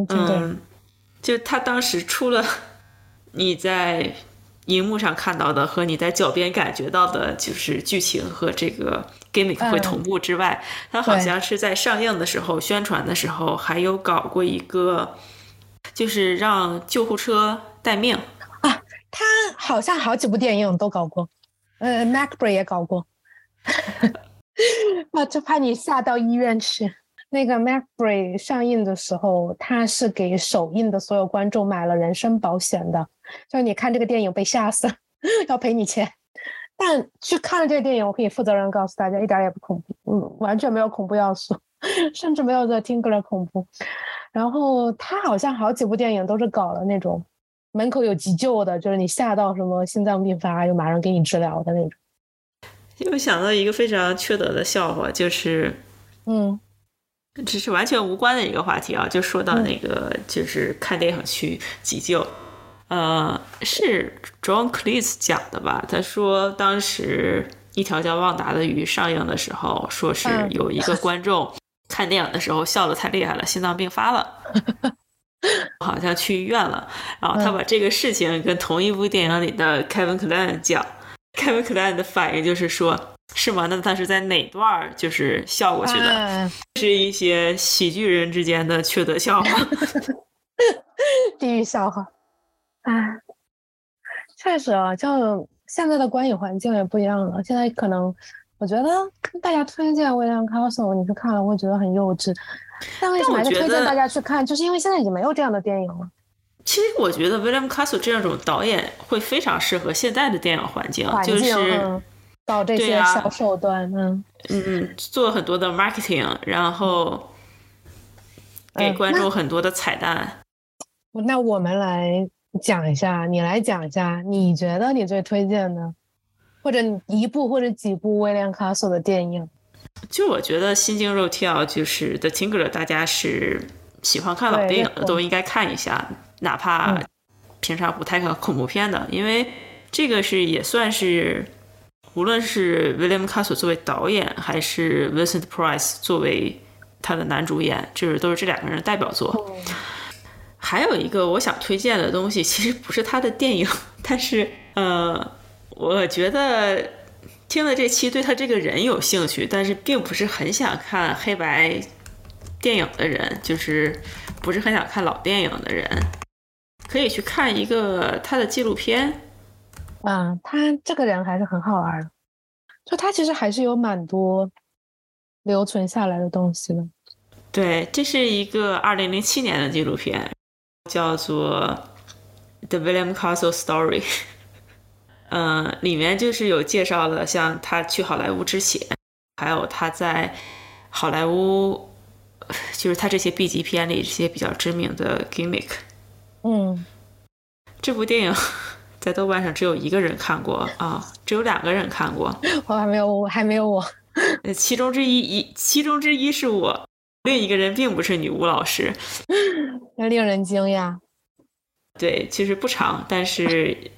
[SPEAKER 2] 嗯，就他当时出了你在荧幕上看到的和你在脚边感觉到的，就是剧情和这个 gimmick 会同步之外，他好像是在上映的时候宣传的时候，还有搞过一个，就是让救护车待命。
[SPEAKER 1] 啊，他好像好几部电影都搞过，呃 m a c b r y 也搞过。啊，就怕你吓到医院去。那个《m a c b r y 上映的时候，他是给首映的所有观众买了人身保险的，就是你看这个电影被吓死了，要赔你钱。但去看了这个电影，我可以负责任告诉大家，一点也不恐怖，嗯，完全没有恐怖要素，甚至没有 The Tingler 恐怖。然后他好像好几部电影都是搞了那种门口有急救的，就是你吓到什么心脏病发，就马上给你治疗的那种。
[SPEAKER 2] 又想到一个非常缺德的笑话，就是，
[SPEAKER 1] 嗯，
[SPEAKER 2] 这是完全无关的一个话题啊，就说到那个、就是看电影去急救，呃，是 John Cleese 讲的吧？他说当时《一条叫旺达的鱼》上映的时候，说是
[SPEAKER 1] 嗯
[SPEAKER 2] 有一个观众看电影的时候笑得太厉害了，心脏病发了。好像去医院了，然后他把这个事情跟同一部电影里的 Kevin Kline 讲，Kevin Kline 的反应就是说：“是吗？那他是在哪段就是笑过去的？”
[SPEAKER 1] 啊
[SPEAKER 2] 是一些喜剧人之间的缺德笑话。
[SPEAKER 1] 地狱笑话。哎，确实啊，就现在的观影环境也不一样了。现在可能，我觉得跟大家推荐威廉·康索，你去看了会觉得很幼稚。但为什么还是推荐大家去看？就是因为现在已经没有这样的电影了。
[SPEAKER 2] 其实我觉得 William Castle 这样种导演会非常适合现在的电影环境，
[SPEAKER 1] 环境
[SPEAKER 2] 就是
[SPEAKER 1] 嗯，搞这些小手段，嗯，
[SPEAKER 2] 嗯做很多的 marketing，然后给
[SPEAKER 1] 嗯
[SPEAKER 2] 观众很多的彩蛋。
[SPEAKER 1] 那我们来讲一下，你来讲一下，你觉得你最推荐的，或者一部或者几部威廉·卡索的电影？
[SPEAKER 2] 就我觉得心惊肉跳，就是 The Tingler，大家是喜欢看老电影的都应该看一下，哪怕
[SPEAKER 1] 嗯
[SPEAKER 2] 平常不太看恐怖片的，因为这个是也算是，无论是 William Castle 作为导演，还是 Vincent Price 作为他的男主演，就是都是这两个人的代表作。还有一个我想推荐的东西，其实不是他的电影，但是呃，我觉得听了这期对他这个人有兴趣，但是并不是很想看黑白电影的人，就是不是很想看老电影的人，可以去看一个他的纪录片。
[SPEAKER 1] 啊，他这个人还是很好玩的，就他其实还是有蛮多留存下来的东西的。
[SPEAKER 2] 对，这是一个二零零七年的纪录片，叫做《The William Castle Story》。嗯，里面就是有介绍了像他去好莱坞之前，还有他在好莱坞，就是他这些 B 级片里这些比较知名的 gimmick。
[SPEAKER 1] 嗯，
[SPEAKER 2] 这部电影 在豆瓣上只有一个人看过啊，只有两个人看过，
[SPEAKER 1] 我还没有，我还没有我。
[SPEAKER 2] 呃其中之一一其中之一是我，另一个人并不是女巫老师。
[SPEAKER 1] 那令人惊讶。
[SPEAKER 2] 对，其实不长，但是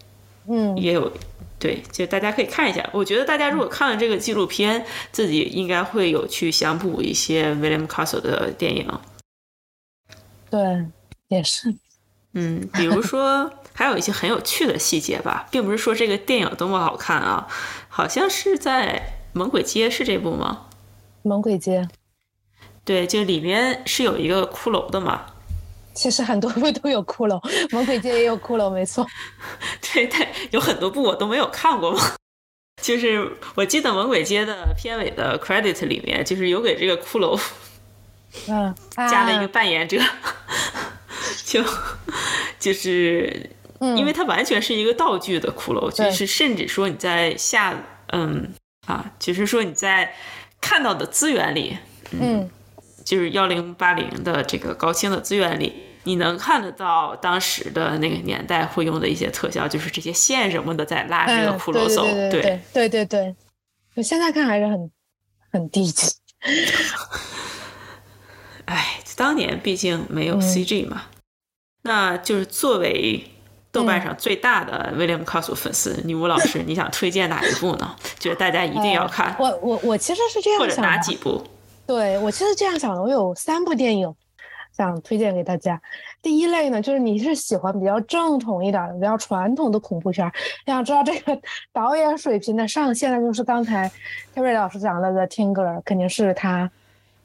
[SPEAKER 1] 嗯，
[SPEAKER 2] 也有，对，就大家可以看一下。我觉得大家如果看了这个纪录片，自己应该会有去想补一些 William Castle 的电影。
[SPEAKER 1] 对，也是。
[SPEAKER 2] 嗯，比如说还有一些很有趣的细节吧，并不是说这个电影多么好看啊，好像是在《猛鬼街》是这部吗？
[SPEAKER 1] 猛鬼街，
[SPEAKER 2] 对，就里面是有一个骷髅的嘛。
[SPEAKER 1] 其实很多部都有骷髅，猛鬼街也有骷髅，没错。
[SPEAKER 2] 对 对，有很多部我都没有看过嘛。就是我记得猛鬼街的片尾的 credit 里面，就是有给这个骷髅，
[SPEAKER 1] 嗯，
[SPEAKER 2] 加了一个扮演者。就就是，因为它完全是一个道具的骷髅，就是甚至说你在下，嗯啊，就是说你在看到的资源里，
[SPEAKER 1] 嗯，
[SPEAKER 2] 就是幺零八零的这个高清的资源里，你能看得到当时的那个年代会用的一些特效，就是这些线什么的在拉这个骷髅走，
[SPEAKER 1] 对对对对对，我现在看还是很很低级。
[SPEAKER 2] 哎，当年毕竟没有
[SPEAKER 1] 嗯
[SPEAKER 2] CG 嘛。那就是作为豆瓣上最大的威廉姆·卡索粉丝，女巫老师，你想推荐哪一部呢？觉得大家一定要看。
[SPEAKER 1] 我我我其实是这样
[SPEAKER 2] 或者
[SPEAKER 1] 想的，
[SPEAKER 2] 哪几部？
[SPEAKER 1] 对我其实这样想的，我有三部电影想推荐给大家。第一类呢，就是你是喜欢比较正统一点的、比较传统的恐怖片儿，想知道这个 导演水平的上限呢，就是刚才天瑞老师讲的《The Tingler》，肯定是他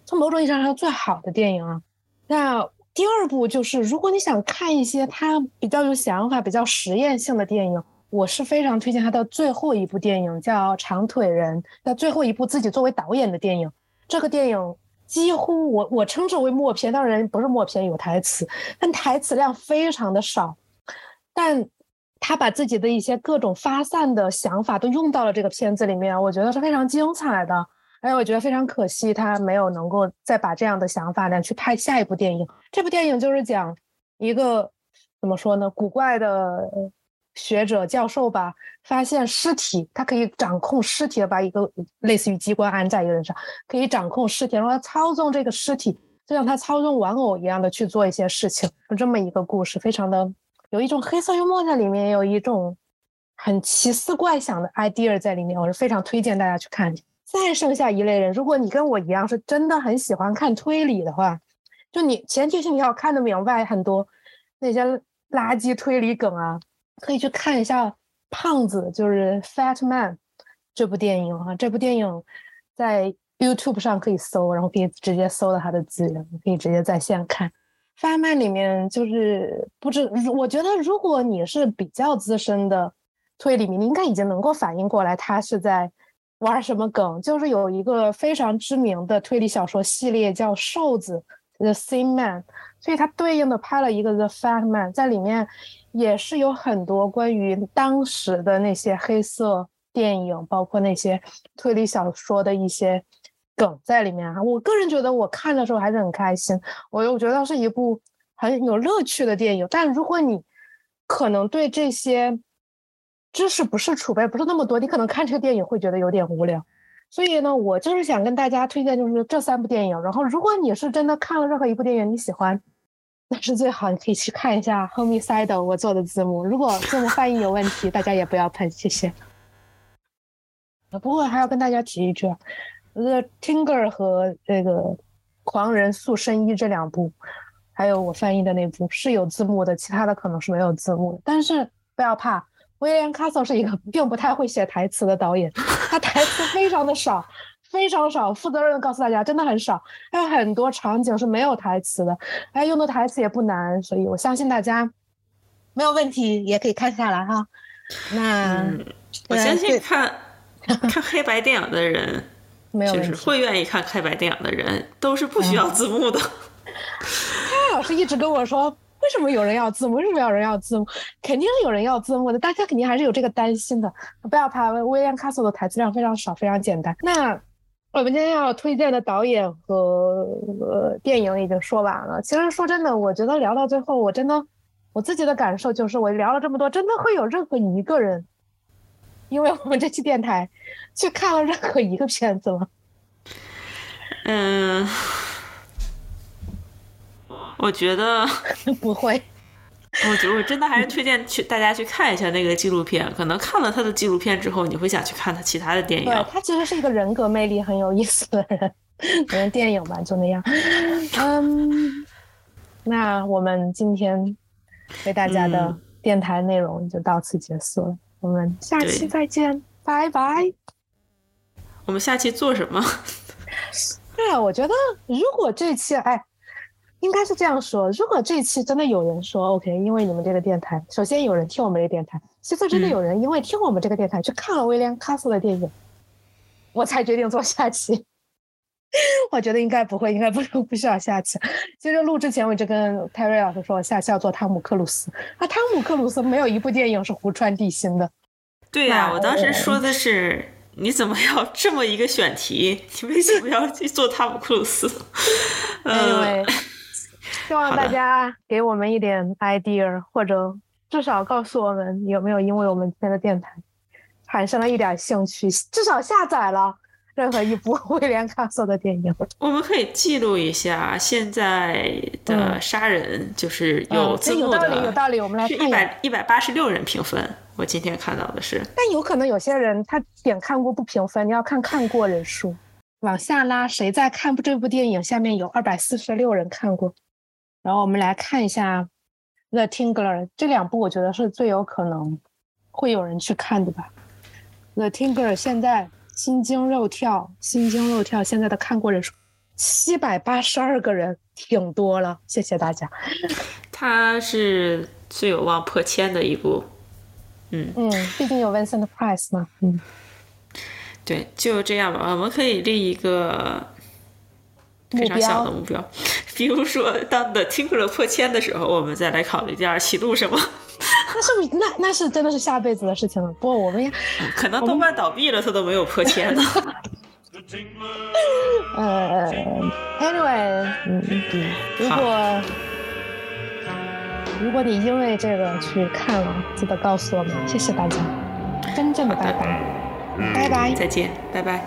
[SPEAKER 1] 从某种意义上说最好的电影啊。那第二部就是，如果你想看一些他比较有想法、比较实验性的电影，我是非常推荐他的最后一部电影，叫《长腿人》，那最后一部自己作为导演的电影。这个电影几乎我我称之为默片，当然不是默片，有台词，但台词量非常的少。但他把自己的一些各种发散的想法都用到了这个片子里面，我觉得是非常精彩的。而且我觉得非常可惜，他没有能够再把这样的想法呢去拍下一部电影。这部电影就是讲一个怎么说呢，古怪的学者教授吧，发现尸体，他可以掌控尸体的，把一个类似于机关安在一个人上，可以掌控尸体，然后他操纵这个尸体，就像他操纵玩偶一样的去做一些事情，就这么一个故事，非常的有一种黑色幽默在里面，有一种很奇思怪想的 idea 在里面，我是非常推荐大家去看。再剩下一类人，如果你跟我一样是真的很喜欢看推理的话，就你前提是你要看得明白很多那些垃圾推理梗啊，可以去看一下《胖子》，就是 Fat Man 这部电影啊。这部电影在 YouTube 上可以搜，然后可以直接搜到它的资源，可以直接在线看。Fat Man 里面就是不知，我觉得如果你是比较资深的推理迷，你应该已经能够反应过来，他是在。玩什么梗？就是有一个非常知名的推理小说系列叫《瘦子》The Thin Man，所以它对应的拍了一个 The Fat Man，在里面也是有很多关于当时的那些黑色电影，包括那些推理小说的一些梗在里面啊。我个人觉得我看的时候还是很开心，我我觉得是一部很有乐趣的电影。但如果你可能对这些，知识不是储备不是那么多，你可能看这个电影会觉得有点无聊，所以呢，我就是想跟大家推荐就是这三部电影。然后，如果你是真的看了任何一部电影你喜欢，那是最好，你可以去看一下 Homicide 我做的字幕。如果字幕翻译有问题，大家也不要喷，谢谢。不过还要跟大家提一句，呃，Tinger 和这个狂人塑身衣这两部，还有我翻译的那部是有字幕的，其他的可能是没有字幕的，但是不要怕。威廉·卡索是一个并不太会写台词的导演，他台词非常的少，非常少。负责任的告诉大家，真的很少。还有很多场景是没有台词的，他用的台词也不难，所以我相信大家没有问题，也可以看下来哈。那、
[SPEAKER 2] 嗯、我相信看 看黑白电影的人，
[SPEAKER 1] 没有
[SPEAKER 2] 就是会愿意看黑白电影的人，都是不需要字幕的。
[SPEAKER 1] 他老师一直跟我说。为什么有人要字幕？为什么有人要字幕？肯定是有人要字幕的，大家肯定还是有这个担心的。不要怕，威廉·卡索的台词量非常少，非常简单。那我们今天要推荐的导演和、呃、电影已经说完了。其实说真的，我觉得聊到最后，我真的我自己的感受就是，我聊了这么多，真的会有任何一个人，因为我们这期电台去看了任何一个片子吗？
[SPEAKER 2] 嗯。我觉得
[SPEAKER 1] 不会，
[SPEAKER 2] 我觉得我真的还是推荐去大家去看一下那个纪录片。可能看了他的纪录片之后，你会想去看他其他的电影。
[SPEAKER 1] 对他其实是一个人格魅力很有意思的人，可能电影吧就那样。嗯，那我们今天为大家的
[SPEAKER 2] 嗯
[SPEAKER 1] 电台内容就到此结束了，我们下期再见，拜拜。
[SPEAKER 2] 我们下期做什么？
[SPEAKER 1] 对啊，我觉得如果这期哎，应该是这样说，如果这期真的有人说 OK，因为你们这个电台，首先有人听我们这个电台，其次真的
[SPEAKER 2] 嗯
[SPEAKER 1] 有人因为听我们这个电台去看了威廉·卡斯的电影，我才决定做下期。我觉得应该不会，应该不不需要下期。其实录之前我一直跟泰瑞老师说，我下期要做汤姆克鲁斯。啊，汤姆克鲁斯没有一部电影是胡穿地心的。
[SPEAKER 2] 对呀、
[SPEAKER 1] 那
[SPEAKER 2] 我当时说的是，你怎么要这么一个选题？你为什么要去做汤姆克鲁斯？呃
[SPEAKER 1] ，Anyway，希望大家给我们一点 idea，或者至少告诉我们有没有因为我们今天的电台产生了一点兴趣，至少下载了任何一部 威廉卡索的电影。
[SPEAKER 2] 我们可以记录一下现在的
[SPEAKER 1] 嗯
[SPEAKER 2] 杀人，就是有
[SPEAKER 1] 嗯
[SPEAKER 2] 字幕
[SPEAKER 1] 这有道理，有，道理。我们来
[SPEAKER 2] 是
[SPEAKER 1] 看。一
[SPEAKER 2] 百一百八十六人评分。我今天看到的是，
[SPEAKER 1] 但有可能有些人他点看过不评分，你要看看过人数。往下拉，谁在看这部电影？下面有二百四十六人看过。然后我们来看一下《The Tingler》这两部，我觉得是最有可能会有人去看的吧。《The Tingler》现在心惊肉跳，心惊肉跳，现在的看过人数七百八十二个人，挺多了。谢谢大家。
[SPEAKER 2] 它是最有望破千的一部。嗯，
[SPEAKER 1] 嗯，毕竟有 Vincent Price 嘛。嗯，
[SPEAKER 2] 对，就这样吧。我们可以立一个非
[SPEAKER 1] 目
[SPEAKER 2] 常小
[SPEAKER 1] 标
[SPEAKER 2] 的目标，比如说，当的 Tinker 破千的时候，我们再来考虑第二期录什么。
[SPEAKER 1] 那是不是那那是真的是下辈子的事情了？不过我们也
[SPEAKER 2] 可能豆瓣倒闭了，它都没有破千呢。
[SPEAKER 1] 呃，anyway，嗯嗯，如果如果你因为这个去看了，记得告诉我们，谢谢大家，真正的拜拜，拜拜。
[SPEAKER 2] 再见，拜拜。